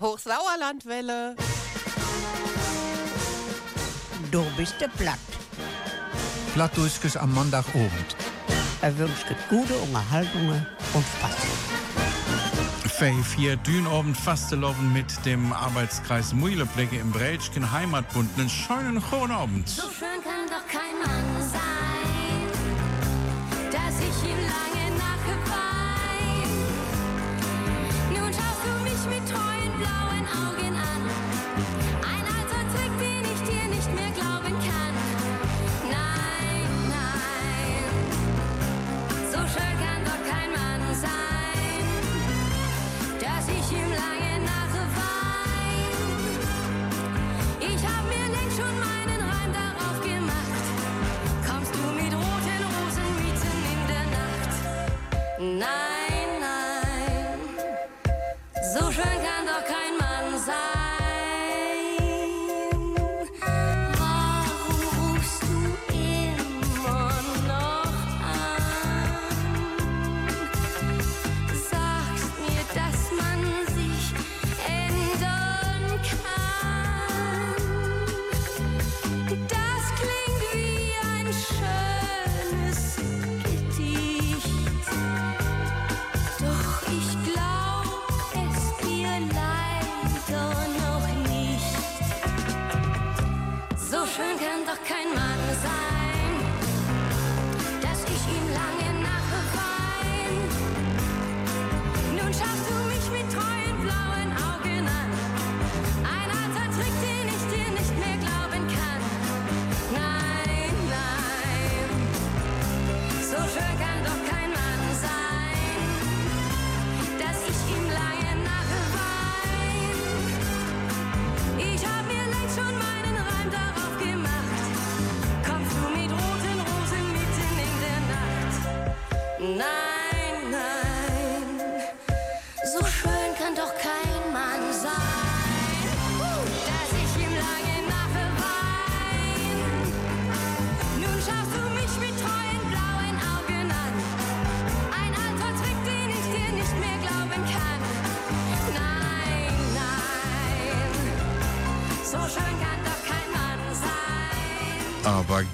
Hochsauerlandwelle. Du bist der Platt. Plattdurchs am Montagabend. Er wünscht gute Unterhaltungen und Spaß. Fave hier Dünabend Fasteloven mit dem Arbeitskreis Muileplecke im Brätschken Heimatbund. Einen schönen guten Abend. So schön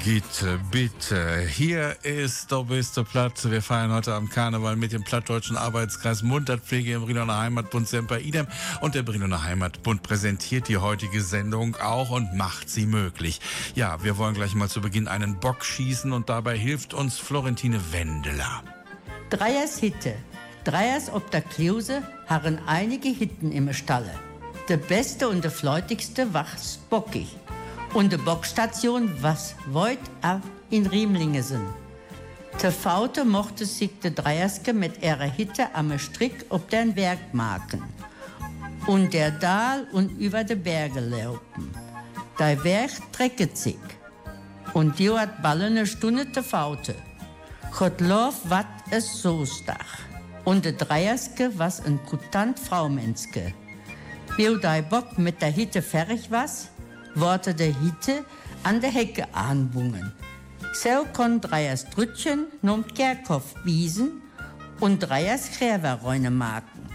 Aber bitte. Hier ist der beste Platz. Wir feiern heute am Karneval mit dem plattdeutschen Arbeitskreis Muntertpflege im Brinoner Heimatbund Semper Idem. Und der Brinoner Heimatbund präsentiert die heutige Sendung auch und macht sie möglich. Ja, wir wollen gleich mal zu Beginn einen Bock schießen und dabei hilft uns Florentine Wendeler. Dreiers Hitte. Dreiers ob der Kluse harren einige Hitten im Stalle. Der beste und der fleutigste wachs bockig. Und de Bockstation was weit ab in Riemlinge sind. Der Faute mochte sich de Dreierske mit ihrer Hitte am Strick ob den Werk maken. Und der Dahl und über de Berge laufen. Der Werk trecket sich. Und die hat ballen eine Stunde de Faute. Gott lof wat es so stach. Und de Dreierske was ein kutant Fraumenske. Wie der Bock mit der Hitte fertig was, wurde der Hitte an der Hecke anbungen. So kon Dreiers Drütchen nom Kerkhoff wiesen und Dreiers Gräberräune marken.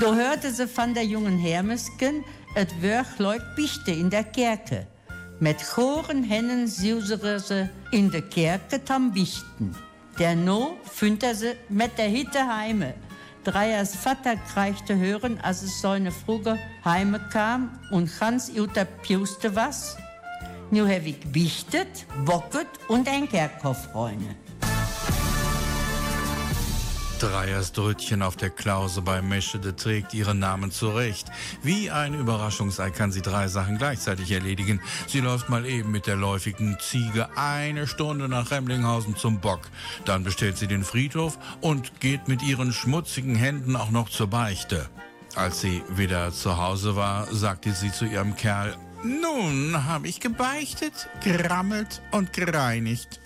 Da hörte sie von der jungen Hermesken, et wörch leut Bichte in der Kerke. Mit Choren hennen susere sie in der Kerke tam Bichten. Der No fünter sie mit der Hitte heime. Dreiers Vater kriegte hören, als es seine Fruge heime kam und ganz Uta piuste was. Nu hab ich bichtet, bocket und ein Kerkhoffreune. Dreiersdrütchen auf der Klause bei Meschede trägt ihren Namen zurecht. Wie ein Überraschungsei kann sie drei Sachen gleichzeitig erledigen. Sie läuft mal eben mit der läufigen Ziege eine Stunde nach Remlinghausen zum Bock. Dann bestellt sie den Friedhof und geht mit ihren schmutzigen Händen auch noch zur Beichte. Als sie wieder zu Hause war, sagte sie zu ihrem Kerl, nun habe ich gebeichtet, gerammelt und gereinigt.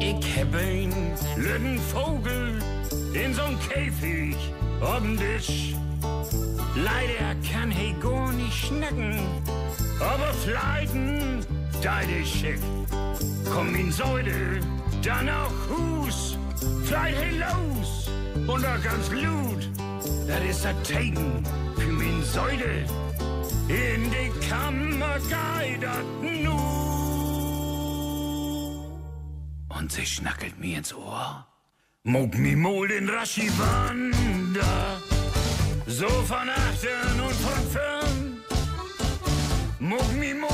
Ich hab einen blöden Vogel in so'n Käfig ob'n Tisch. Leider kann he gar nicht schnacken, aber fleiten, ist schick. Komm in Säule, dann auch Hus, fleit he los und auch ganz Blut. das ist das Tegen für min Säule. In die Kammer geht das Und sie schnackelt mir ins Ohr. Mog mi mol den Raschi Wander. So von achtern und von fern. Mog mi mol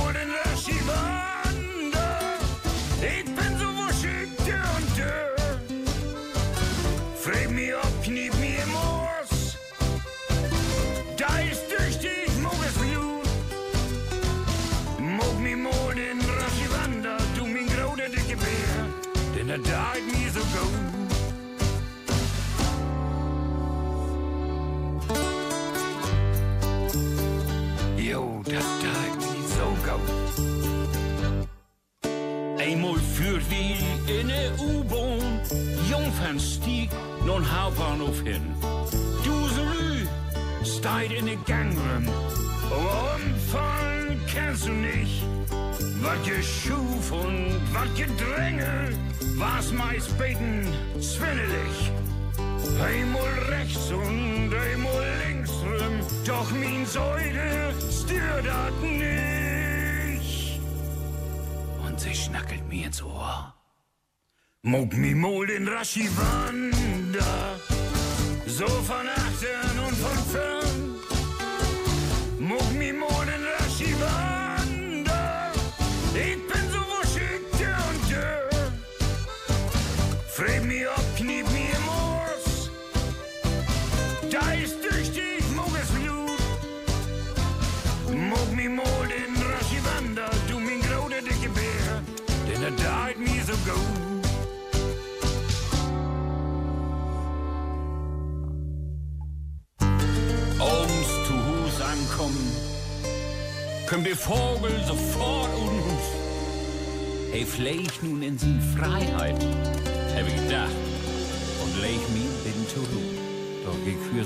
Deit mi so gut. Jo, dat deit mi so gut. Eenmaal führt wie in der U-Bahn Jungfernstieg nun Hauptbahnhof hin. Duselü steigt in der Gangrem. Umfallen kennst du nicht. Was geschuf und was gedränge, was meist beten zwillelig. Einmal rechts und einmal links rum, doch min Säule stört dat nicht und sie schnackelt mir ins Ohr. Mog mi mol den Raschi Wander, so von achtern und von fern.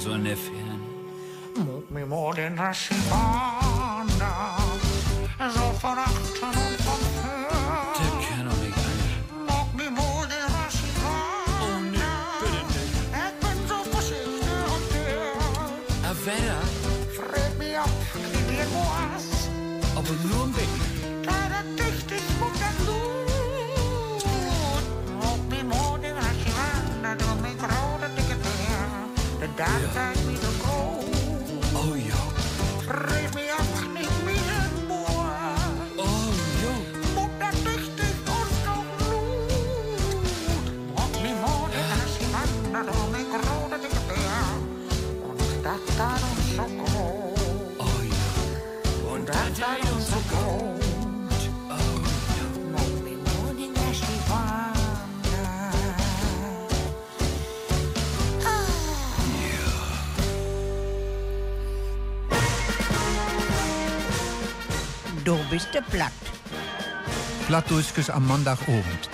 So eine Ferne. Mut mir den Raschibana, Du bist der platt. Plattdeutsches am Montagabend.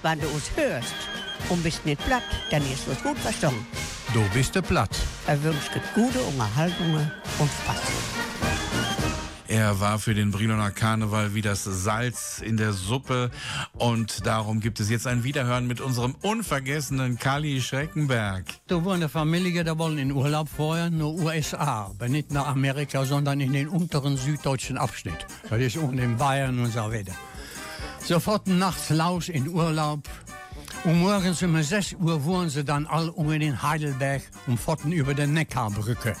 Wenn du uns hörst und bist nicht platt, dann ist was gut verstanden. Du bist der platt. Er wünscht gute Unterhaltung und Spaß. Er war für den Briloner Karneval wie das Salz in der Suppe und darum gibt es jetzt ein Wiederhören mit unserem unvergessenen Kali Schreckenberg. Da war eine Familie, die wollen in Urlaub vorher nach USA, aber nicht nach Amerika, sondern in den unteren süddeutschen Abschnitt. Das ist unten in Bayern und so weiter. Sofort nachts Laus in Urlaub. Und morgens um 6 Uhr waren sie dann all unten in Heidelberg und fuhren über die Neckarbrücke.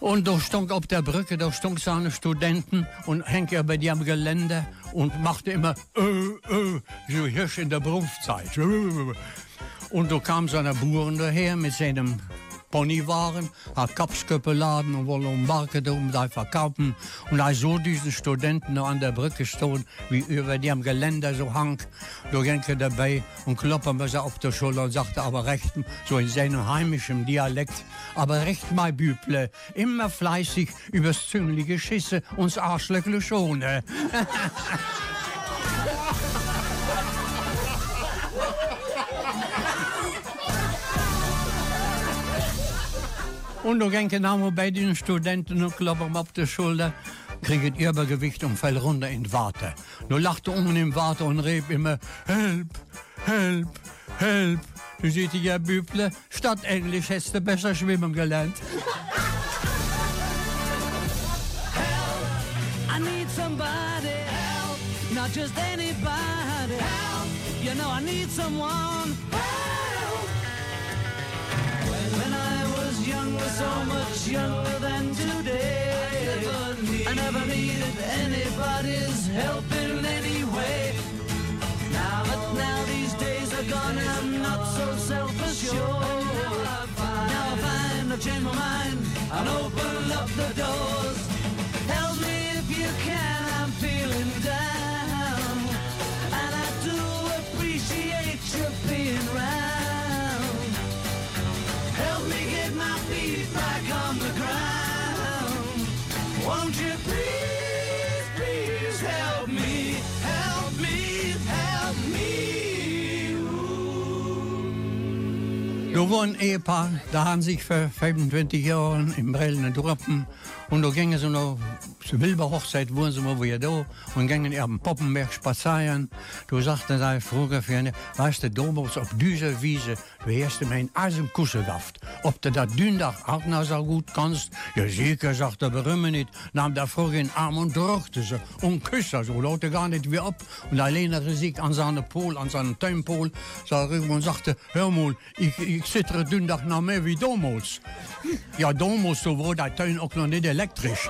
Und da stand auf der Brücke, da stand so eine Studenten und hängt ja bei dem Gelände und machte immer äh, äh, so hirsch in der Berufszeit. Und da kam so eine Buren daher mit seinem Ponywaren, hat Kapsköppe laden und wollte um Marken um da verkaufen. Und als so diesen Studenten an der Brücke stehen, wie über dem Geländer so hang, da er dabei und kloppen wir sie auf der Schulter und sagte aber recht, so in seinem heimischen Dialekt, aber recht mein Büble, immer fleißig übers zünglige Schisse uns Arschlöckle schone. Und da ging genau bei den Studenten und kloppen auf der Schulter, kriegt Übergewicht und fällt runter in die Warte. Da lachte unten im Warte und rief immer, Help, Help, Help, du siehst ja Büble, statt Englisch hättest du besser schwimmen gelernt. Just anybody help. You know I need someone help. Was younger, so much younger than today, I never needed anybody's help in any way. Now, but now these days are gone and I'm not so self-assured. Now I find I've changed my mind and open up the doors. Da war ein Ehepaar, da haben sich vor 25 Jahren in Brillen getroffen und da gingen sie noch zur Wilberhochzeit, wurden sie mal wieder da und gingen auf Poppenberg spazieren. Da sagte seine Frau für eine, weißt du, damals auf dieser Wiese, du hast mir einen Eisenkussen gehabt. Ob du das Dündach auch noch so gut kannst? Ja, sicher, sagt er, warum nicht? Nahm der in Arm und drückte sie und küsste so, laute gar nicht wie ab. Und er lehnte sich an seinen Pol, an Tuinpol, sah rüber und sagte, hör mal, ich, ich zittere Dündach noch mehr wie damals. Ja, damals, so war der Tuin auch noch nicht elektrisch.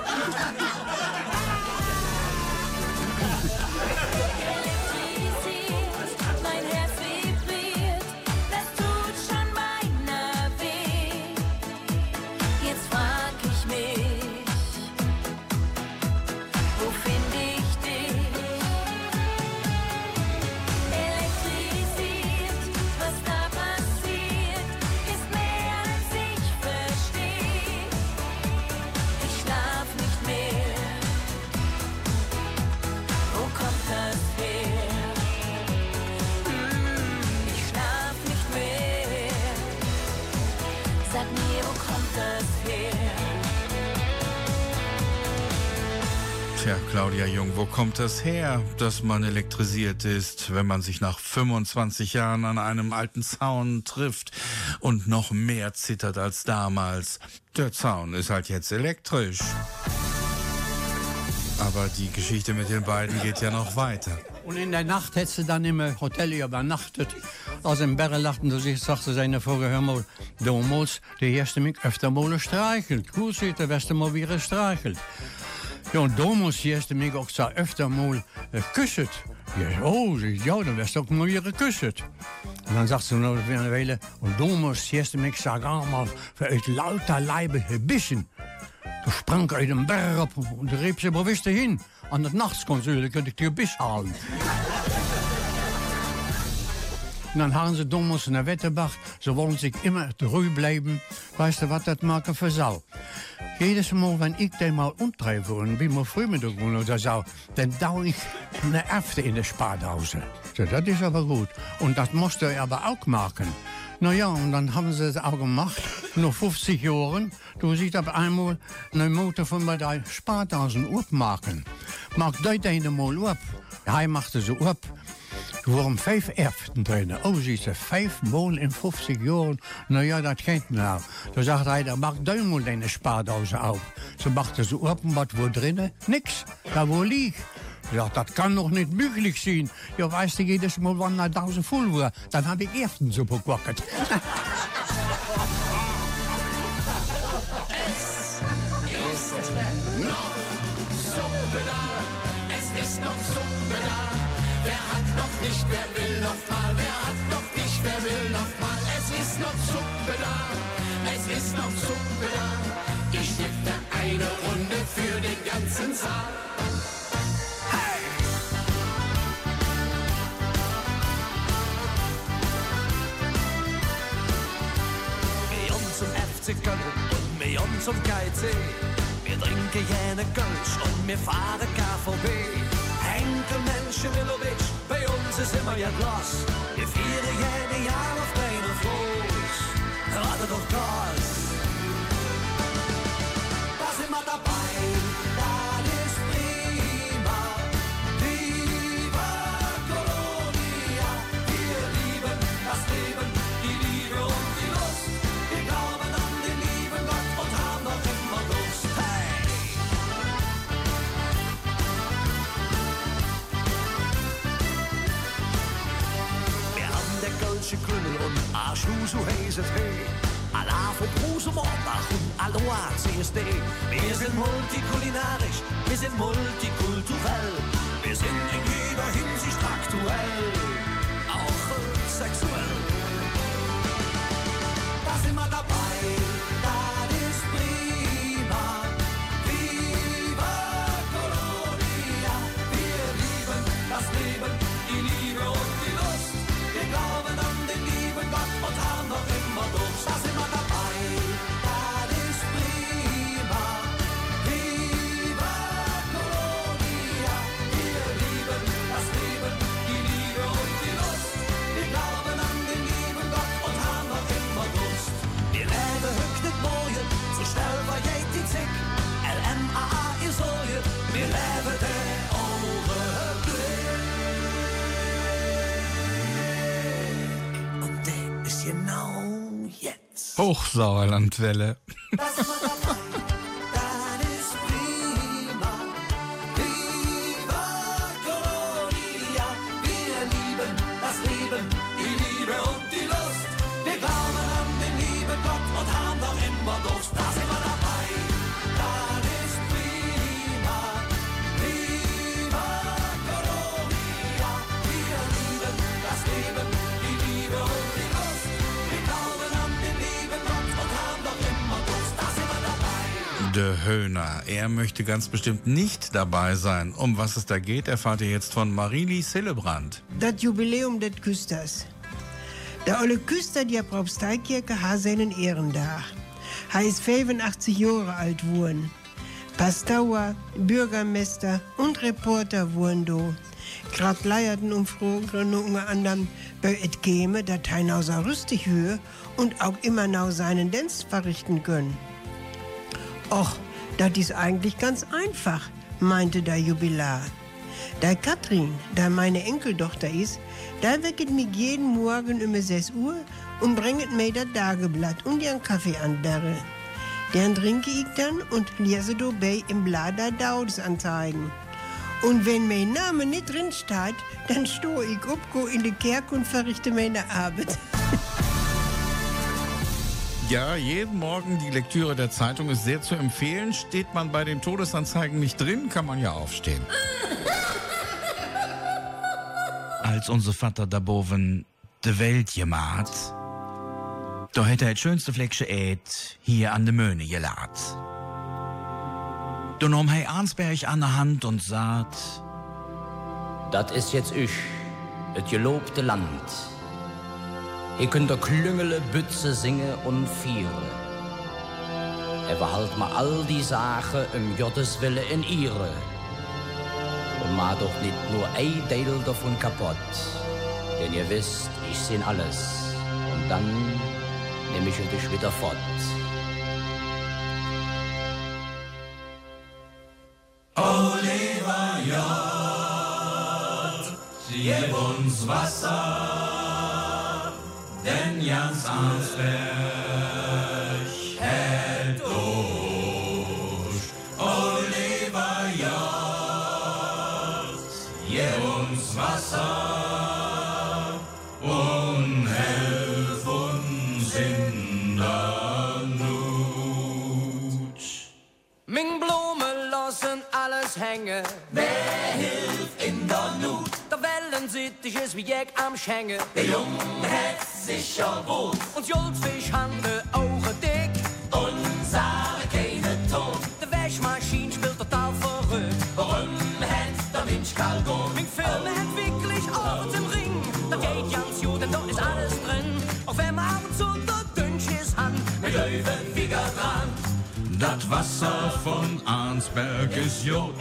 Kommt das her, dass man elektrisiert ist, wenn man sich nach 25 Jahren an einem alten Zaun trifft und noch mehr zittert als damals? Der Zaun ist halt jetzt elektrisch. Aber die Geschichte mit den beiden geht ja noch weiter. Und in der Nacht hättest du dann im Hotel übernachtet. Als im Bergen lachten du sich, sagte seine Frau, hör mal, damals, der erste mich öfter mal streichelt. Gut der erste mal wieder streichelt. Ja, und damals die erste mich auch so öfter mal äh, küsset. Ja, oh, sie, ja, dann wirst du auch mal wieder geküsset. Und dann sagt sie noch wieder eine Weile, und damals die erste mich sag einmal, für euch lauter Leibe gebissen. Da sprang uit een berg op en de riep ze, waar wist je heen? Aan het nachtsconsul, dan kun ik je bis halen. Und dann haben sie damals in der Wetterbacht, sie wollen sich immer treu bleiben. Weißt du, was das machen für Sau? Jedes Mal, wenn ich den mal untreibe und wie wir früh mit Grün oder so, dann dau ich eine Äfte in der Spadhause. So, das ist aber gut. Und das musst du aber auch machen. Na ja, und dann haben sie es auch gemacht. Nach 50 Jahren, du siehst auf einmal eine Mutter von mir der Spartasen aufmachen. Macht das einmal auf. Hij machte ze op. Waren vijf drin. Oh, ziet ze, vijf mol in 50 jaar. Nou ja, dat gaat nou. Toen zag hij, daar mag duimel in de spaardozen op. Ze machten ze open, wat wordt drinnen? Niks. Daar wordt lieg. Ja, dat kan nog niet mogelijk zijn. Ja, weißt du, jedes Mal, wann er duizend voll war, dann habe ich erstens so bequackert. Es nicht, wer will noch mal? Wer hat noch nicht, wer will noch mal? Es ist noch Suppe da. Es ist noch Suppe da. Ich stifte eine Runde für den ganzen Saal. FC Köln und med ons som KIT. Wir trinken gerne Kölsch und wir fahren KVB. Henkel Menschen Milovic, bei uns ist immer ja Glas. Wir feiern jede Jahr auf kleinen Floß. Warte doch Gas. Da Gölsche Krümmel und Arschhu so heiß es hey. Allah für Bruse Mordbach und Aloha CSD. Wir sind multikulinarisch, wir sind multikulturell. Wir sind in jeder Hinsicht aktuell, auch sexuell. Hochsauerlandwelle. De Höhner. Er möchte ganz bestimmt nicht dabei sein. Um was es da geht, erfahrt ihr jetzt von Marili Sillebrand. Das Jubiläum des Küsters. Der Olle Küster der Propsteikirche hat seinen Ehrendach. Er ist 85 Jahre alt geworden. Pastor, Bürgermeister und Reporter wurden do. Grad leierten Umfragen unter anderem bei et käme, dat er rüstig höhe und auch immer noch seinen Dienst verrichten können. Och, das ist eigentlich ganz einfach, meinte der Jubilar. Der Katrin, da meine Enkeltochter ist, da wecket mich jeden Morgen um 6 Uhr und bringet mir das Tageblatt und ihren Kaffee an Berre. Den trinke ich dann und lese dabei im Blatt der Daudesanzeigen. Und wenn mein Name nicht drin steht, dann stohe ich up, go in die Kerk und verrichte meine Arbeit. Ja, jeden Morgen die Lektüre der Zeitung ist sehr zu empfehlen. Steht man bei den Todesanzeigen nicht drin, kann man ja aufstehen. Als unser Vater da boven de Welt gemacht, da hätte er das schönste Fleckchen Äd hier an de Möhne gelad. Da nahm er Arnsberg an der Hand und sagt, Dat is jetzt ich, het gelobte Land. Hier könnt ihr Klüngele, Bütze singen und viere. Er behalt mal all die Sachen um Gottes Wille in ihre. Und ma doch nicht nur ein Teil davon kaputt. Denn ihr wisst, ich seh alles. Und dann nehm ich euch wieder fort. Oliver Jod, gib uns Wasser, Jans Arnsberg hält durch. Oliver Jod, gib uns Wasser und helf uns in der Not. Ming Blume lassen alles hängen. Wer hilft in der Not? Der Wellen sittig ist wie Jack am Schänge. Der Junge hat sicher wohl. Und Goldfisch haben de Wasser von Arnsberg ist Jod.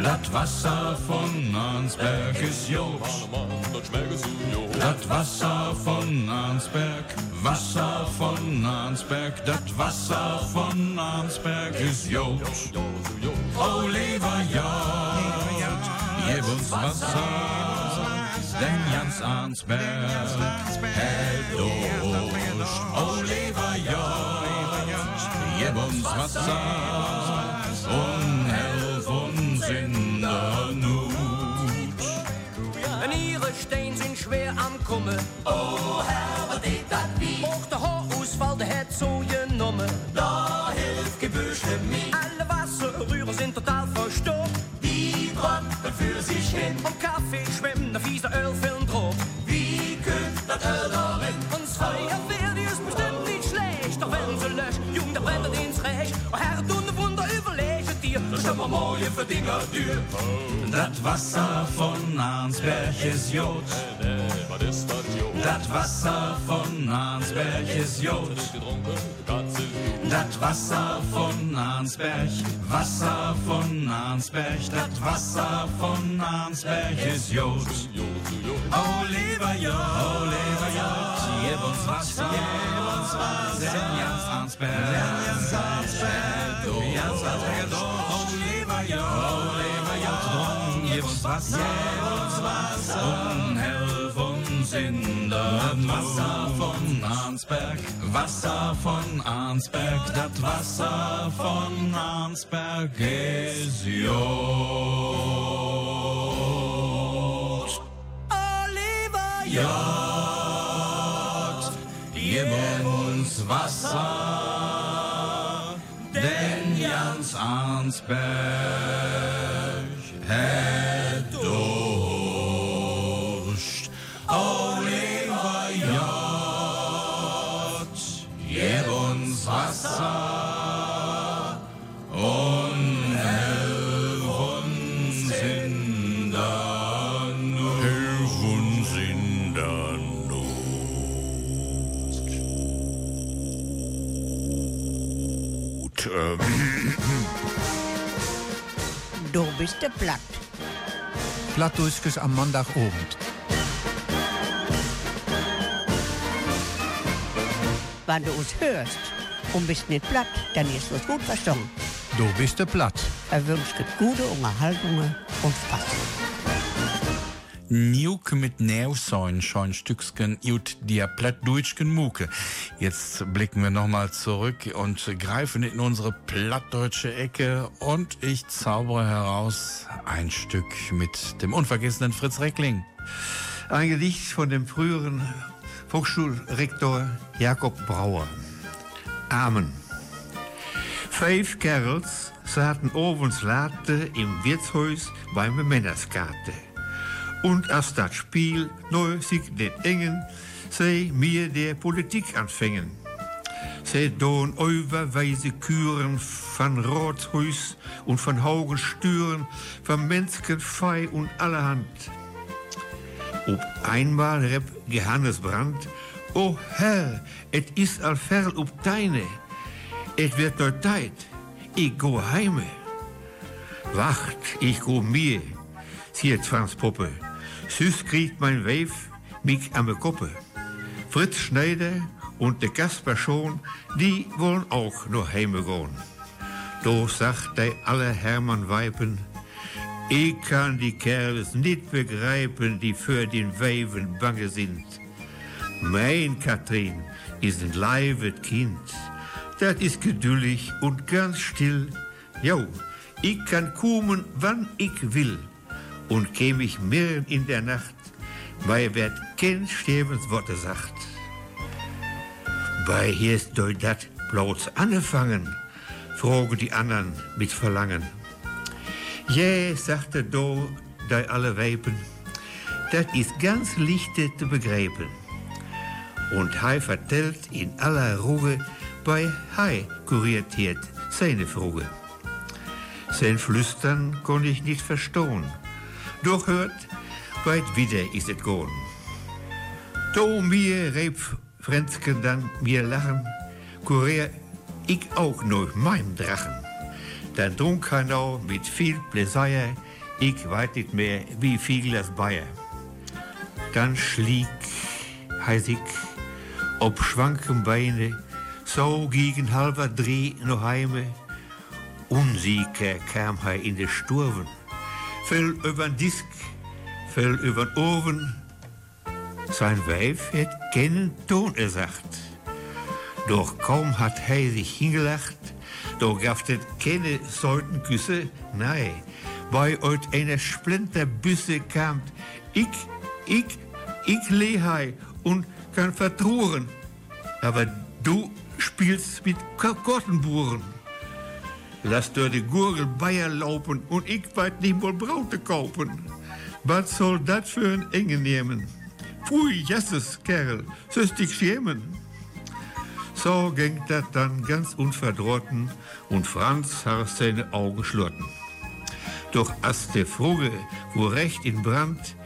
Das Wasser von Arnsberg ist Jod. Das Wasser von Arnsberg, Wasser von Arnsberg, das Wasser von Arnsberg ist Jod. Oliver Jod, gib uns Wasser, denn Jans Arnsberg hält durch. Jod, gib uns Wasser und helf uns in der Not. En ihre Steine sind schwer am Komme. Oh Herr, wat deed dat wie? Auch der Haarausfall, der hat so genommen. Da hilft Gebüsche mir. Alle Wasserrührer sind total verstopft. Die tropfen für sich hin. Vom Kaffee schwimmen Recht. Oh Herr, du ne Wunder überlegen dir. Das ist aber mooie Verdinger Tür. Das Wasser von Arnsberg ist Jod. Was ist das, Jo? Das Wasser von Arnsberg ist Jod. Gut. Das Wasser von Arnsberg, Wasser von Arnsberg, das Wasser von Arnsberg ist Jod. Oh, lieber Jod, oh, lieber Jod, gib uns Wasser, gib uns Wasser, denn Jans Arnsberg, Jans Arnsberg, du, Jans Arnsberg, oh, lieber Jod, oh, lieber Jod, gib uns Wasser, gib uns Wasser, das Wasser von Arnsberg, Wasser von Arnsberg, das Wasser von Arnsberg ist Jod. Oliver Jod, gib uns Wasser, denn Jans Arnsberg hat bist der platt. Plattdeutsches am Montagabend. Wenn du uns hörst und bist nicht platt, dann ist es gut verstanden. Du bist der platt. Er wünscht gute Unterhaltung und Spaß. Njuk mit Neusäuen schon Stücksken ut der plattdeutschen Muke. Jetzt blicken wir nochmal zurück und greifen in unsere plattdeutsche Ecke und ich zaubere heraus ein Stück mit dem unvergessenen Fritz Reckling. Ein Gedicht von dem früheren Volksschulrektor Jakob Brauer. Amen. Vijf Kerls zaten ovens later im Wirtshaus beim Männerskate. Und als das Spiel neu sich den engen, sei mir der Politik anfängen. Sie don überweise Küren von Rothus und von Haugenstüren, von Menschenfei und allerhand. Op einmal rep Johannes Brandt, O Herr, et is al ver op deine, et wird nur Zeit, ich go heime. Wacht, ich go mir, sieht Franz Puppe, süß kriegt mein Weif mich am Koppe. Fritz Schneider und der Kasper schon, die wollen auch nur heime gehen. Do sagt der alle Hermann Weipen, ich kann die Kerls nicht begreifen, die für den Weiven bange sind. Mein Katrin ist ein leivet Kind. Das ist geduldig und ganz still. Jo, ich kann kommen, wann ich will. Und käm ich mitten in der Nacht, weil wer kein Sterbensworte sagt. Bei hier ist doch dat bloß angefangen, fragen die anderen mit Verlangen. Ja, sagte do, da alle Weipen, das ist ganz lichte zu begreifen. Und Hai vertellt in aller Ruhe, bei Hai kuriert seine Fruge. Sein Flüstern konn ich nicht verstohn, doch hört, weit wieder ist et gone. Do mir reib Frenzken dann mir lachen, kurier ich auch noch meinem Drachen. Dann trunk er noch mit viel Pläsier, ich weiß nicht mehr, wie viel das Bayer. Dann schlieg, heiß ich, ob schwanken Beine, so gegen halber Dreh noch heime. Unsicher kam er in de Sturven, fell übern Disk, fell übern Ohren. Sein Weib hat keinen Ton gesagt. Doch kaum hat er sich hingelacht, doch gab es keine solchen Küsse, nein. Bei euch einer Splinterbüsse kam, ich, ich, Ich leh hei und kann vertruren. Aber du spielst mit Kottenburen. Lass dir die Gurgel Bayer laufen und ich weit nicht mal Braute kaufen. Was soll das für ein Enge nehmen? Pfui, jesses, Kerl, sollst dich schämen. So ging das dann ganz unverdrotten und Franz hat seine Augen schlurten. Doch als der Vogel wo recht in Brand,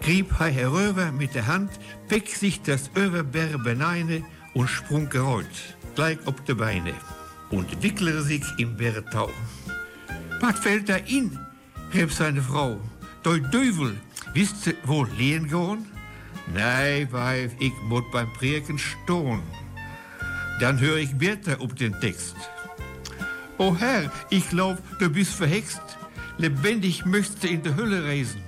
grieb er herüber mit der Hand, pick sich das Överbär beneine und sprung gereut, gleich ob de Beine und wickle sich im Bärtau. Was fällt da in? rief seine Frau. Doi Dövel, wisst ihr wohl lehen gehen? Nei, Weib, ich mut beim Prieken stohn. Dann hör ich Bertha ob den Text. O Herr, ich glaub, du bist verhext. Lebendig möchtest du in der Hölle reisen.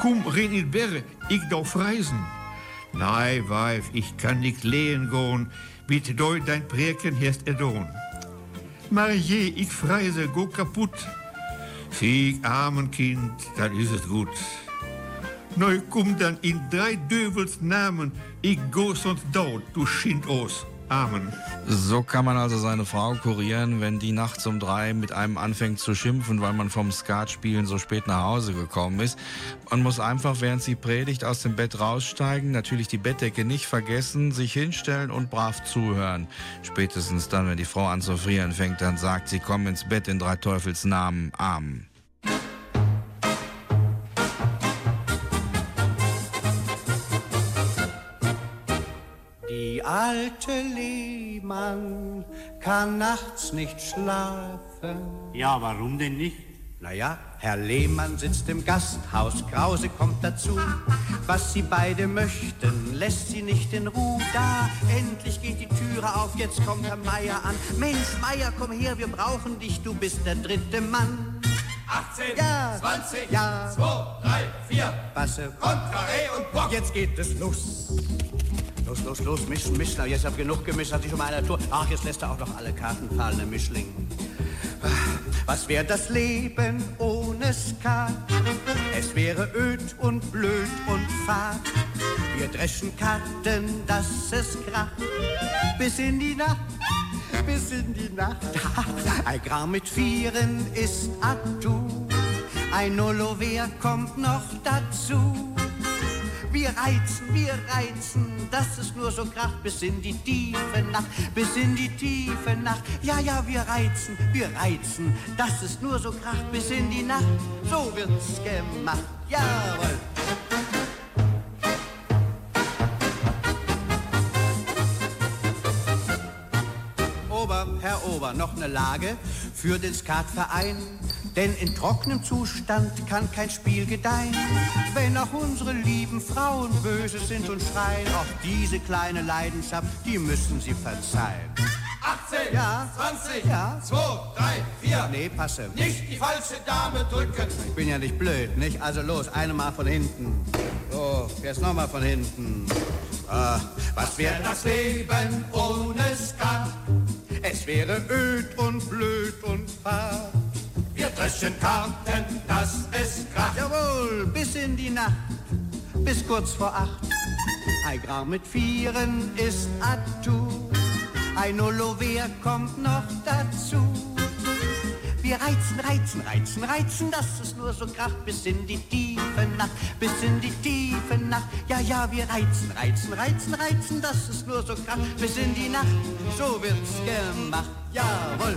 Komm, ren in Berre, ich darf reisen. Nei, Weib, ich kann nicht lehen gehen, bitte doi dein Prieken herst erdon. Marie, ich freise, go kaputt. Sieg, armen Kind, dann ist es gut. Neu komm dann in drei Dövels Namen, ich go sonst dort, du Schind aus. Amen. So kann man also seine Frau kurieren, wenn die nachts um drei mit einem anfängt zu schimpfen, weil man vom Skatspielen so spät nach Hause gekommen ist. Man muss einfach, während sie predigt, aus dem Bett raussteigen, natürlich die Bettdecke nicht vergessen, sich hinstellen und brav zuhören. Spätestens dann, wenn die Frau an zu frieren fängt, dann sagt sie, komm ins Bett in drei Teufels Namen. Amen. Alte Lehmann kann nachts nicht schlafen. Ja, warum denn nicht? Naja, Herr Lehmann sitzt im Gasthaus, Krause kommt dazu. Was sie beide möchten, lässt sie nicht in Ruhe. Da, endlich geht die Türe auf, jetzt kommt Herr Meier an. Mensch, Meier, komm her, wir brauchen dich, du bist der dritte Mann. 18, Ja, 20, ja. 2, 3, 4. Basse. Kontraré und Bock. Jetzt geht es los. Los, los, los, mischen, mischen. Aber Jetzt hab genug gemischt, hat sich mal einer Tour. Ach, jetzt lässt er auch noch alle Karten fallen, der Mischling. Was wäre das Leben ohne Skat? Es wäre öd und blöd und fad. Wir dreschen Karten, dass es kracht. Bis in die Nacht, bis in die Nacht. Ein Gramm mit Vieren ist Atu. Ein Nullo, wer kommt noch dazu? Wir reizen, wir reizen, dass es nur so kracht bis in die tiefe Nacht, bis in die tiefe Nacht. Ja, ja, wir reizen, wir reizen, dass es nur so kracht bis in die Nacht. So wird's gemacht, jawohl. Ober, Herr Ober, noch eine Lage für den Skatverein. Denn in trockenem Zustand kann kein Spiel gedeihen. Wenn auch unsere lieben Frauen böse sind und schreien, auch diese kleine Leidenschaft, die müssen sie verzeihen. 18, Ja. 20, Ja. 2, 3, 4. Nee, passe. Nicht die falsche Dame drücken. Ich bin ja nicht blöd, nicht? Also los, eine mal von hinten. So, jetzt noch mal von hinten. Ah, was wäre das Leben ohne Skat? Es wäre öd und blöd und fad. Wir dreschen Karten, dass es kracht. Jawohl, bis in die Nacht, bis kurz vor acht. Ein Gramm mit Vieren ist Atu. Ein Nullo, wer kommt noch dazu? Wir reizen, reizen, reizen, reizen, dass es nur so kracht bis in die tiefe Nacht, bis in die tiefe Nacht. Ja, ja, wir reizen, reizen, reizen, reizen, dass es nur so kracht bis in die Nacht. So wird's gemacht, jawohl.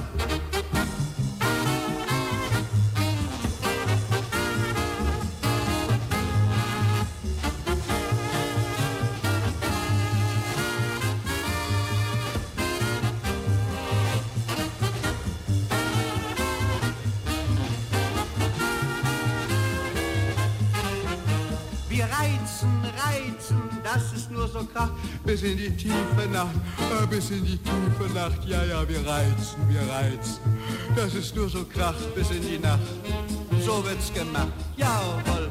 Reizen, reizen, dass es nur so kracht, bis in die tiefe Nacht, äh, bis in die tiefe Nacht. Ja, ja, wir reizen, wir reizen, dass es nur so kracht, bis in die Nacht. So wird's gemacht. Jawohl.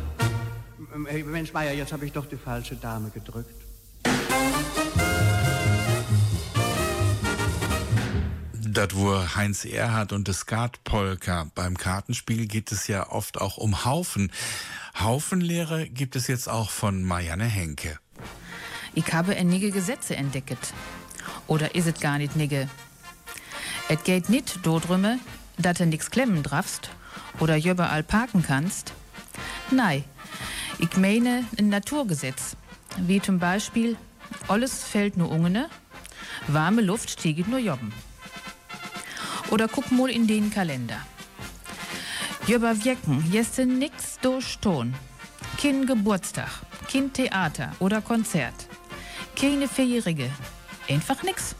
Hey, Mensch, Meier, jetzt habe ich doch die falsche Dame gedrückt. Das war Heinz Erhardt und das Skatpolka. Beim Kartenspiel geht es ja oft auch um Haufen. Haufenlehre gibt es jetzt auch von Marianne Henke. Ich habe einige Gesetze entdeckt. Oder is es gar nicht nigge? Et geht nicht dodrümme, dat du nix klemmen drafst oder überall parken kannst. Nein, ich meine ein Naturgesetz. Wie zum Beispiel, alles fällt nur ungene, warme Luft stieget nur jobben. Oder guck mal in den Kalender. Jöber Wirken, jeste nix durchton. Kein Geburtstag, kein Theater oder Konzert. Keine Vierjährige. Einfach nix.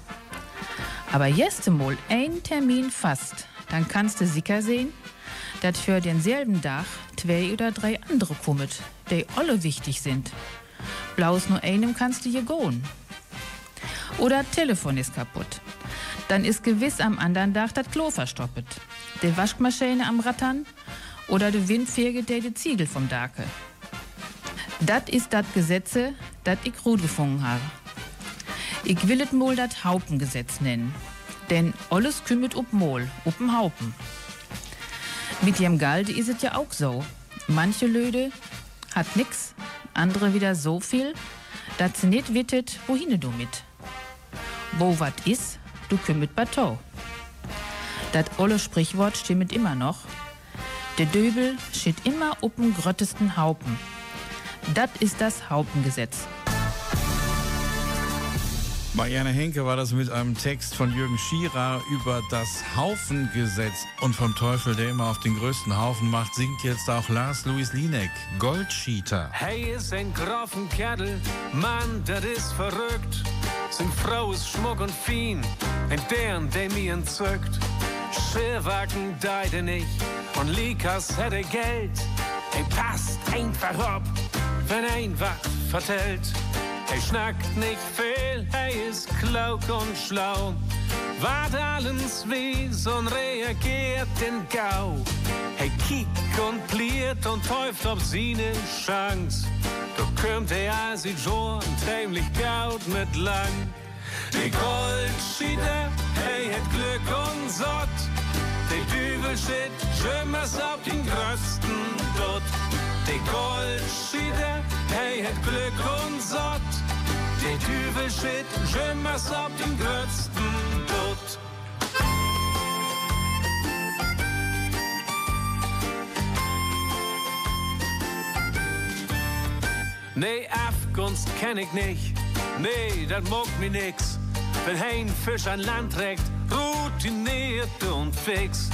Aber jeste mal ein Termin fast, dann kannst du sicher sehen, dass für denselben Tag zwei oder drei andere kommet, die alle wichtig sind. Blaus nur einem kannst du hier gehen. Oder Telefon ist kaputt. Dann ist gewiss am anderen Tag das Klo verstoppet. Die Waschmaschine am Rattern oder der Windfege der die Ziegel vom Dake. Dat ist dat Gesetze, dat ich gut gefunden habe. Ich will es mal dat Haupengesetz nennen. Denn alles kümmert ob Mol, ob'n Haupen. Mit dem Galde ist es ja auch so. Manche Löde hat nix, andere wieder so viel, dass sie nicht wittet, wohin du mit. Wo wat is, du kümmert Bateau. Dat olle Sprichwort stimmt immer noch. Der Döbel steht immer ob'n gröttesten Haupen. Dat ist das Haupengesetz. Marianne Henke war das mit einem Text von Jürgen Schierer über das Haufengesetz. Und vom Teufel, der immer auf den größten Haufen macht, singt jetzt auch Lars Louis Linek, Goldscheater. Hey ist ein grafen Kerl, Mann, das ist verrückt. Sein Frau ist schmuck und fein, ein Dern, der mir entzückt. Schirrwagen deide nicht und Likas hätte Geld. Hey, passt einfach ab, wenn ein was vertellt. Hey, schnackt nicht viel, hey, ist klug und schlau. Wart allens wies und reagiert in Gau. Hey, kick und pliert und täuft ob seine Chance. Du kümmt er als ich schon dämlich gaut mit lang. Die Goldschiede, hey, het Glück und Sott. Die Dübel shit, schimmers auf den größten Dutt. Die Goldschiede, hey, het Glück und Sott. Die Dübel shit, schimmers auf den größten Dutt. Nee, Afgunst kenn ich nicht. Nee, das mag mir nix. Wenn ein Fisch an Land trägt, routiniert und fix.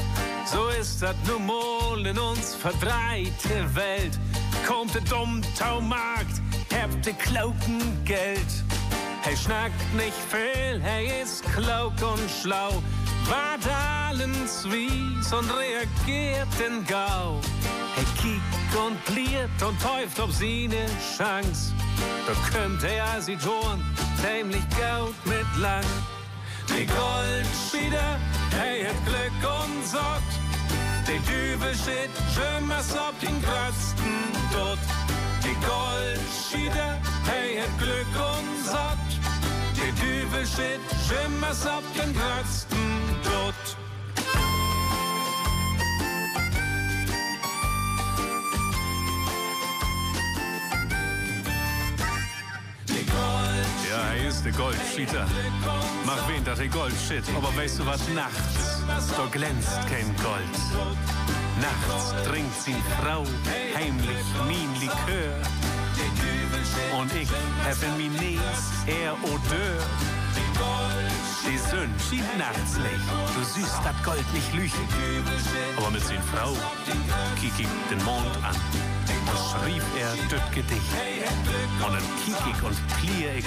So ist das nun mal in uns verdreite Welt. Kommt der Dummtaumarkt, habt ihr klauken Geld. Hey, schnackt nicht viel, hey, ist klug und schlau. Wart allens wies und reagiert in Gau. Hey, kick und pliert und täuft ob sie ne Chance. Da könnt er sie tun, dämlich gaut mit lang. Die Goldspieder, hey, hat Glück und Sott. Die Dübel steht, schimmers ob den größten Dutt. Die Goldspieder, hey, hat Glück und Sott. Die Dübel steht, schimmers ob den größten Dutt. Ja, er ist der Goldscheater. Mach wen dat der Goldshit, aber weißt du was nachts? Da glänzt kein Gold. Nachts trinkt sie Frau heimlich min Likör. Und ich hab in min Nies er Odeur. Die Sonne schiebt nachts Licht. Du siehst dat Gold nicht lüchen. Aber mit sin Frau kick ich den Mond an. Schrieb er düt Gedicht. Und dann ich und plier ich.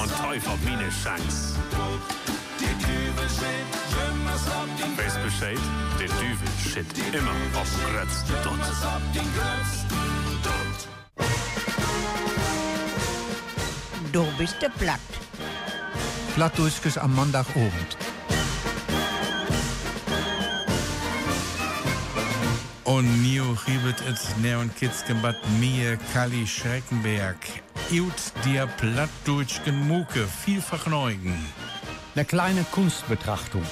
und teuf auf meine Chance. Weiß Bescheid, der Düvel shit immer auf dem grötzten Du bist der Platt. Plattdeutsches am Montagabend. Und Nio riebet et Neon Kitzgebat mir Kali Schreckenberg. Iut dir plattdeutschen Muke, viel Vergneugen. Eine kleine Kunstbetrachtung.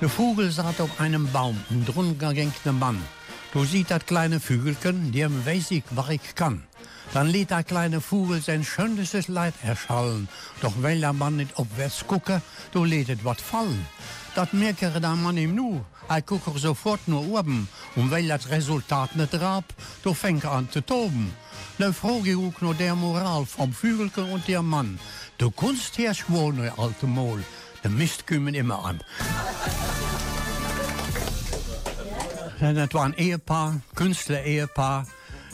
Der Vogel saß auf einem Baum und drunter ging ein Mann. Du siehst das kleine Vögelchen, dem weiß ich, was ich kann. Dann lädt der kleine Vogel sein schönstes Leid erschallen. Doch weil der Mann nicht aufwärts gucke, du lädt wat fallen. Das merke der Mann ihm nu. Er guckt sofort nur oben. Und weil das Resultat nicht rab, du fängt er an zu toben. Nu frage ich auch noch der Moral vom Vögelchen und der Mann. Du Kunst herrscht wohl, ne alte Mol. Der Mist kommen immer an. En het was een ehepaar, Künstler-Ehepaar.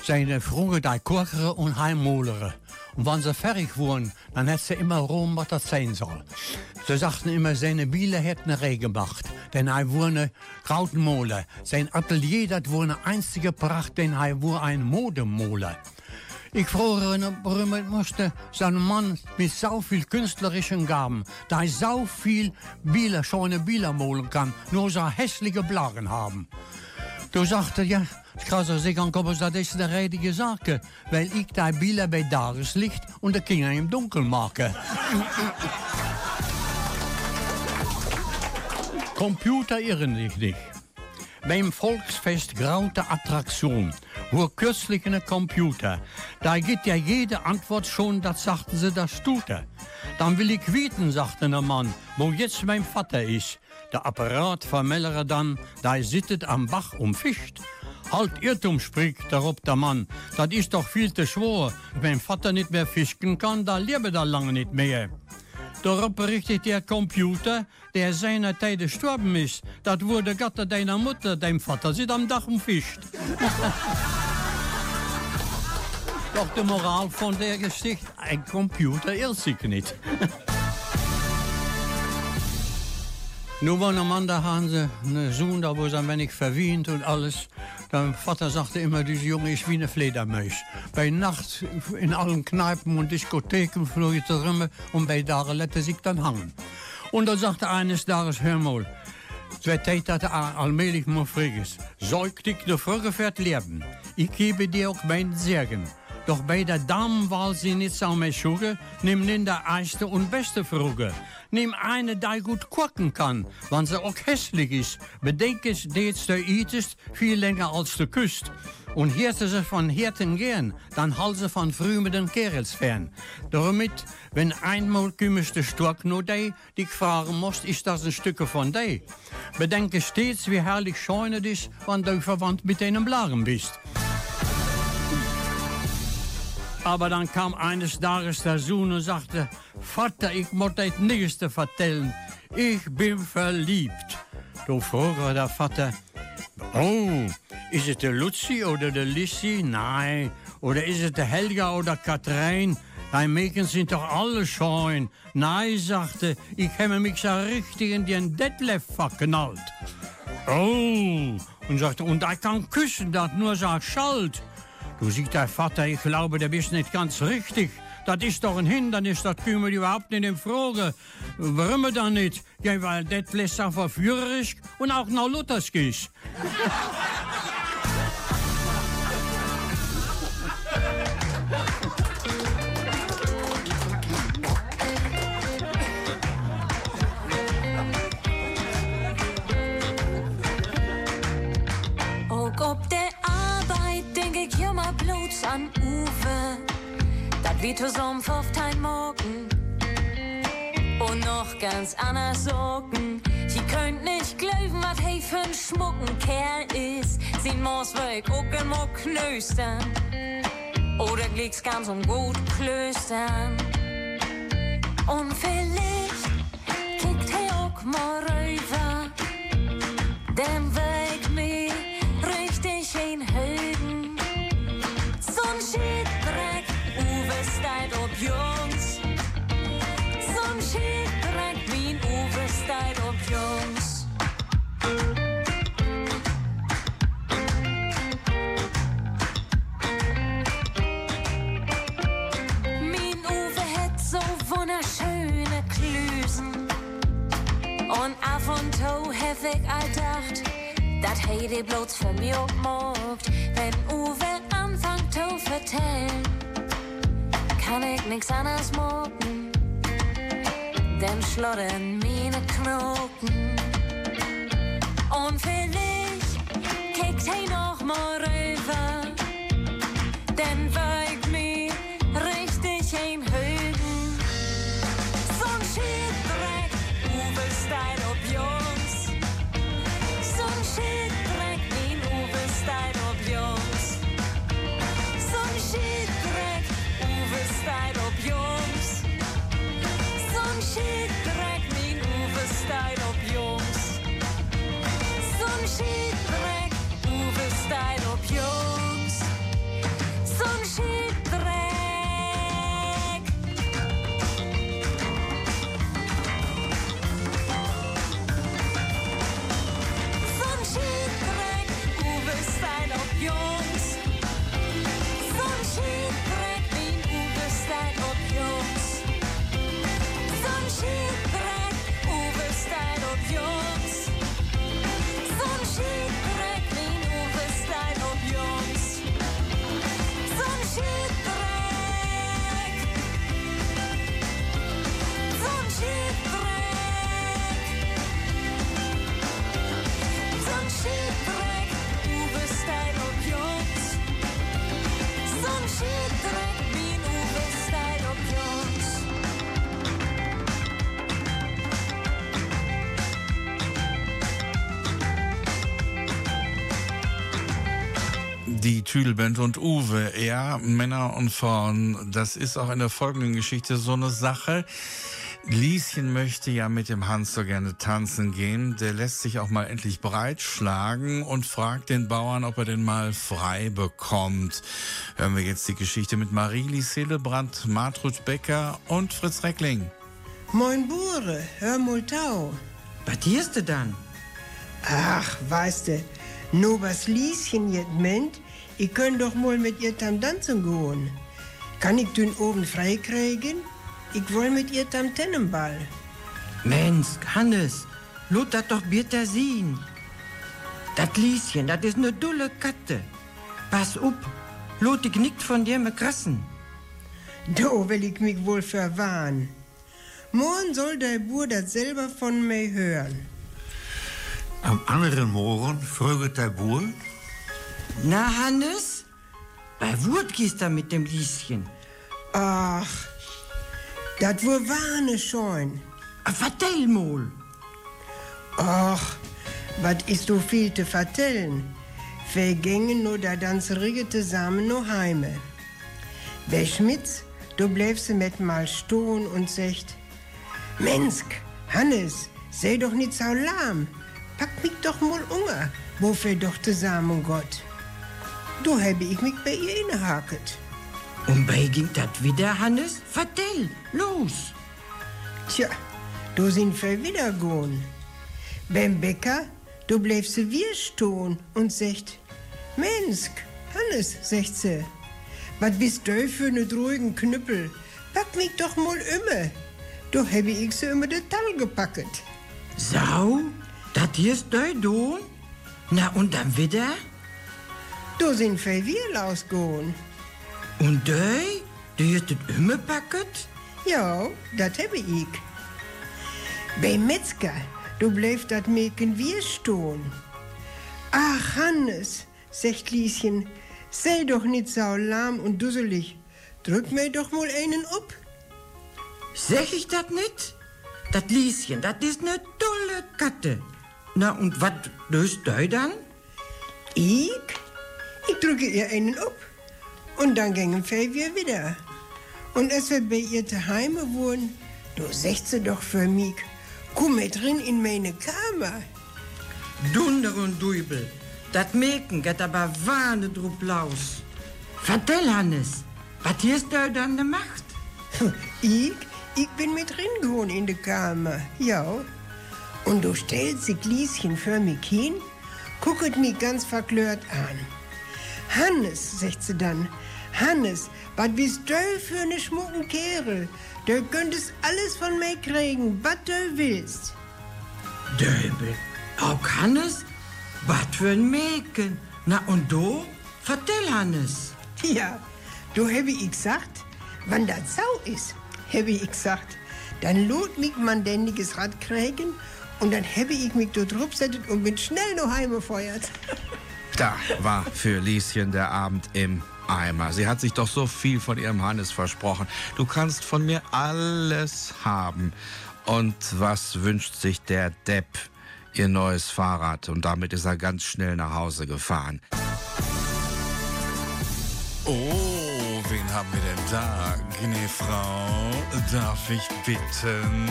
Zijn vroeger die korkeren und heimoleren. Und wenn sie fertig wurden, dann hat sie immer rum, was das sein soll. Sie sagten immer, seine Biele hätten Regen gemacht. Denn er wurde Krautenmoler. Sein Atelier, das eine einzige Pracht, denn er war ein Modemoler. Ich frage ihn, warum er musste sein Mann mit so viel künstlerischen Gaben, da er so viel Biele, schöne Biele malen kann, nur so hässliche Blagen haben. Toen zag hij, ja, ik ga zo zeggen, kom eens, dat is de redige zaken. Weil ik die bielen bij Tageslicht und de kinderen im Dunkel maken. Computer irren sich nicht. Beim Volksfest graute Attraktion. Wo kürzlich eine Computer. Da gibt ja jede Antwort schon, das sagten sie, das tut er. Dann will ich wieten, sagte der Mann, wo jetzt mein Vater ist. Der Apparat vermellere dann, da sittet am Bach und fischt. Halt Irrtum, spricht darauf der Mann. Das ist doch viel zu schwer. Wenn Vater nicht mehr fischen kann, dann lebe da lange nicht mehr. Darauf berichtet der Computer, der seiner Zeit gestorben ist. Das wurde Gatter deiner Mutter, dein Vater sitzt am Dach und fischt. Doch die Moral von der Geschichte, ein Computer irrt sich nicht. Nur war am Mann, haben sie einen Sohn, da wo sie ein wenig verwient und alles. Der Vater sagte immer, dieser Junge ist wie eine Fledermaus. Bei Nacht in allen Kneipen und Diskotheken flog ich rum und bei Tagen er sich dann hangen. Und dann sagte eines Tages, hör mal, Zwei tijd dat er allmählich mal frig ist. Säug dich de Frage fährt leben. Ich gebe dir auch mein Segen. Doch bei der Damenwahl sie nicht so mehr schuge, nimm nicht der erste und beste Frage. Nimm eine, die gut gucken kann, wann sie auch hässlich ist. Bedenk es, dass der ist viel länger als der Küst. Und hörte sie von Hirten gern, dann sie von früheren Kerls fern. Damit, wenn einmal kümmest der Stork nur die, die fragen musst, ist das ein Stück von die. Bedenke stets, wie herrlich schön es ist, wenn du verwandt mit einem Blaren bist. Aber dann kam eines Tages der Sohn und sagte, Vater, ich muss das Nächste vertellen. Ich bin verliebt. Du fragte der Vater, oh, ist es der Luzi oder der Lissi? Nein. Oder ist es der Helga oder Katrin? Die Mädchen sind doch alle schön. Nein, sagte, ich habe mich so richtig in den Detlef verknallt. Oh, und sagte, und er kann küssen, das nur so schalt. Du siehst, der Vater, ich glaube, der bist nicht ganz richtig. Das ist doch ein Hindernis, das können wir überhaupt nicht in Frage. Warum dann nicht? Ja, weil das lässt so verführerisch und auch noch luthersk ist. An Uwe. Dat wie zusammen auf dein Morgen. Und noch ganz anders sorgen. Sie könnt nicht glauben, was hey für ein schmucken Kerl ist. Sie muss weg, auch immer knöstern. Oder glick's ganz um gut klöstern. Und vielleicht kickt hey auch mal rüber. Dem Weg dat he die bloß für mich mogt. Wenn Uwe anfängt zu vertellen, kann ich nix anderes mogen. dann schlottern meine Knoten. Und vielleicht kickt hij noch mal rüber, dann weigt mir Tüdelband und Uwe, ja, Männer und Frauen, das ist auch in der folgenden Geschichte so eine Sache. Lieschen möchte ja mit dem Hans so gerne tanzen gehen. Der lässt sich auch mal endlich breitschlagen und fragt den Bauern, ob er den mal frei bekommt. Hören wir jetzt die Geschichte mit Marie-Lise Hillebrand, Martrud Becker und Fritz Reckling. Moin Bure, hör mal tau. Was du dann? Ach, weißt du, nur was Lieschen jetzt meint, ich könnt doch mal mit ihr tam tanzen gehen. Kann ich den oben frei kriegen? Ich will mit ihr tam Tennenball. Mensch, Hannes, lot dat doch bitte sehen. Dat Lieschen, dat is ne dulle Katte. Pass up, lot ich nicht von dir me krassen. Da will ich mich wohl verwahren. Morgen soll der Bur das selber von mir hören. Am anderen Morgen fragt der Bur, Na, Hannes? Bei Wurt gehst du mit dem Lieschen. Ach, das wohl warne schon. Vertell mal. Ach, was ist so viel zu vertellen? Vergängen nur da danserige zusammen noch heime. Bei Schmitz, du bleibst mit mal stehen und sagt, Mensch, Hannes, sei doch nicht so lahm. Pack mich doch mal unger, wofür doch zusammen Gott. Du habe ich mich bei ihr innehaket. Und bei ging dat wieder, Hannes? Vertell, los. Tja, du sind wir wieder gehen. Beim Bäcker, du bleibst sie wir stehen und sagt, Mensch, Hannes, sagt sie, was bist du für ne drohigen Knüppel? Pack mich doch mal immer. Du habe ich sie immer de Tal gepacket. Sau, dat hier ist dein Don? Na, und dann wieder? Du sind wir wir ausgehen. Und dei? Du hast het immer packet? Ja, dat habe ich. Beim Metzger, du bleibst dat Mädchen wir stehen. Ach, Hannes, sagt Lieschen, sei doch nicht so lahm und dusselig. Drück mir doch mal einen ab. Sag ich dat nicht? Dat Lieschen, dat ist ne tolle Katte. Na, und wat löst du dann? Ich? Ich drücke ihr einen ab. Und dann gingen wir wieder. Und als wir bei ihr daheim wohnen, du sagst sie doch für mich, komm mit drin in meine Kammer. Dunder und Dübel, dat Mäken geht aber wahne drup laus. Vertell, Hannes, wat hast du dann gemacht? Ich? Ich bin mit drin gewohnt in der Kammer, ja. Und du stellst sich Lieschen für mich hin, gucket mich ganz verklört an. Hannes, sagt sie dann, Hannes, was bist du für ne schmucken Kerl? Du könntest alles von mir kriegen, was du willst. Döbel, auch Hannes? Wat für ein Mäken? Na und du? Vertell, Hannes. Ja, du habe ich gesagt, wann das Sau ist, habe ich gesagt, Dann lot mich man dändiges Rad kriegen und dann habe ich mich dort rupsettet und bin schnell noch heimgefeuert. Da war für Lieschen der Abend im Eimer. Sie hat sich doch so viel von ihrem Hannes versprochen. Du kannst von mir alles haben. Und was wünscht sich der Depp? Ihr neues Fahrrad. Und damit ist er ganz schnell nach Hause gefahren. Oh, wen haben wir denn da? Gnäfrau, darf ich bitten?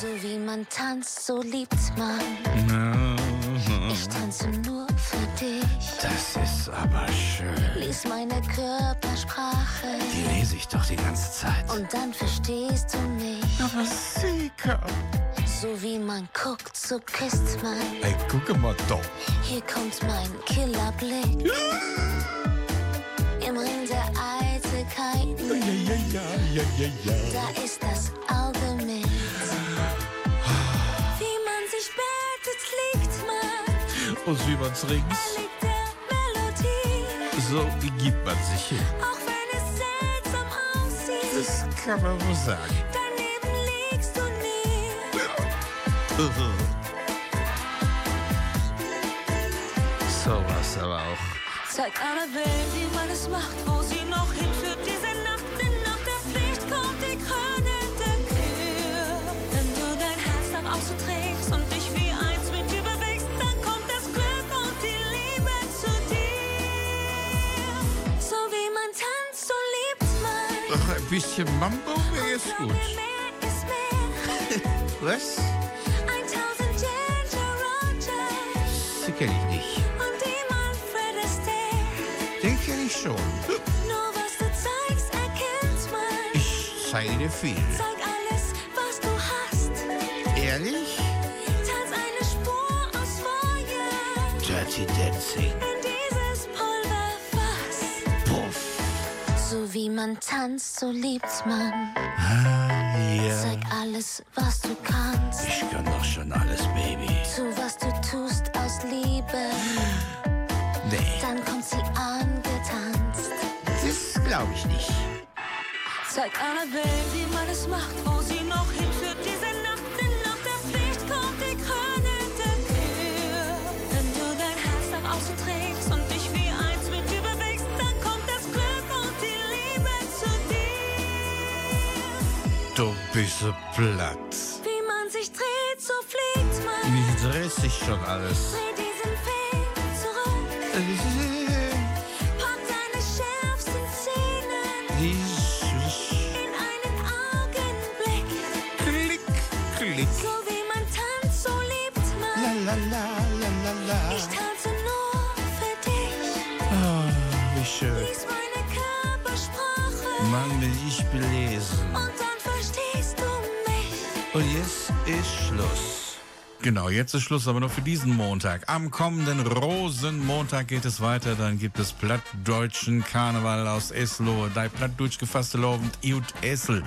So wie man tanzt, so liebt man. Na, Ich tanze nur für dich. Das ist aber schön. Lies meine Körpersprache. Die lese ich doch die ganze Zeit. Und dann verstehst du mich. Aber sicher. So wie man guckt, so küsst man. Ey, gucke mal doch. Hier kommt mein Killerblick. Im Ring der Eitelkeiten. Ja, ja, ja, ja, ja. Da ist das Und wie man's rings, der so gibt man sich hin. Auch wenn es seltsam aussieht. Das kann man wohl sagen. Daneben liegst du nie. So was aber auch. Zeig einer Welt, wie man es macht, wo sie noch hinführt. Diese Nacht, denn nach der Pflicht kommt die krönende Kür. Wenn du dein Herz nach außen bisschen Mambo wäre jetzt gut. Was? 1000 Ginger Rogers Die kenne ich nicht. und die Manfred Astaire. Den kenne ich schon. Nur was du zeigst, erkennt man. Ich zeige dir viel. Wie man tanzt, so liebt man. Ah, ja. Zeig alles, was du kannst. Ich kann doch schon alles, Baby. Tu, was du tust aus Liebe. Nee, Dann kommt sie angetanzt. das glaube ich nicht. Zeig einer Welt, wie man es macht, wo sie noch hinführt. Diese Nacht, denn nach der Pflicht kommt die krönende Kür. Wenn du dein Herz nach außen trägst So platt. Wie man sich dreht, so fliegt man. Wie dreht sich schon alles? Dreh diesen Film zurück. Genau, jetzt ist Schluss, aber nur für diesen Montag. Am kommenden Rosenmontag geht es weiter. Dann gibt es plattdeutschen Karneval aus Eslo. Dei plattdeutsch gefasste Lovend Iut Essel.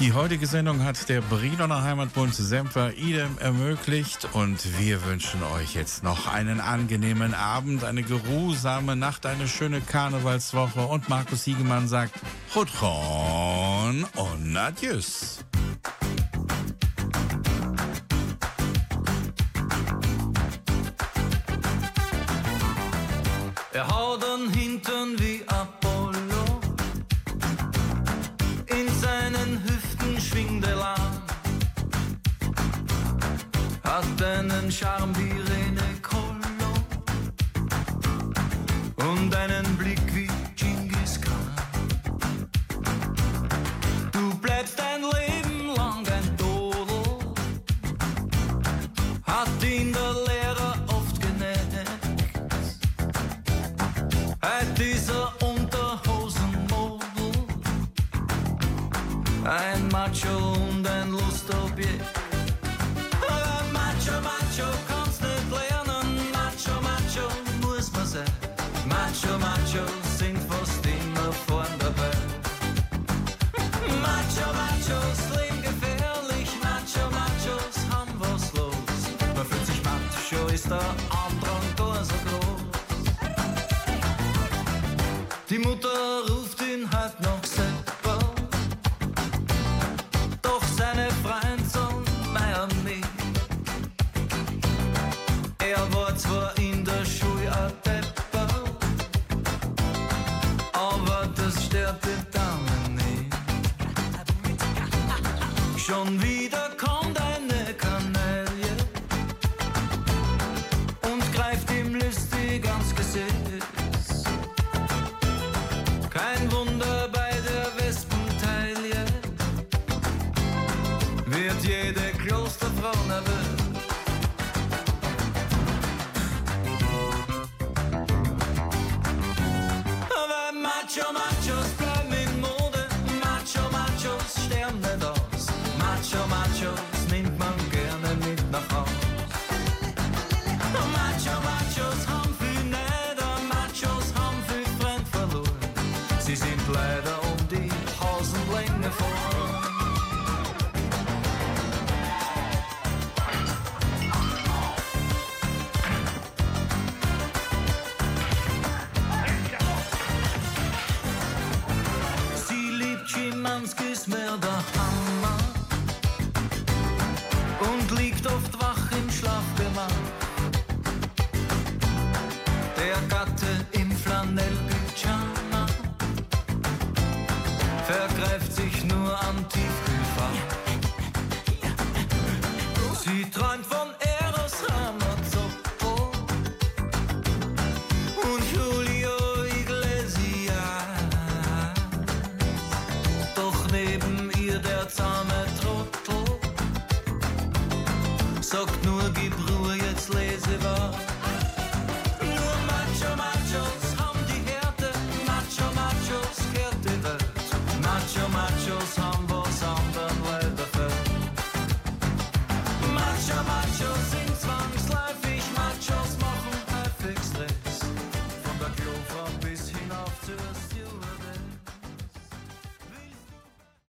Die heutige Sendung hat der Bridoner Heimatbund Semper idem ermöglicht. Und wir wünschen euch jetzt noch einen angenehmen Abend, eine geruhsame Nacht, eine schöne Karnevalswoche. Und Markus Hiegemann sagt Hutron und Adjus. Hüften schwingt er lang, hat einen Charme wie Macho, Machos bleiben in Mode. Macho, Machos sterben raus. Macho, Machos.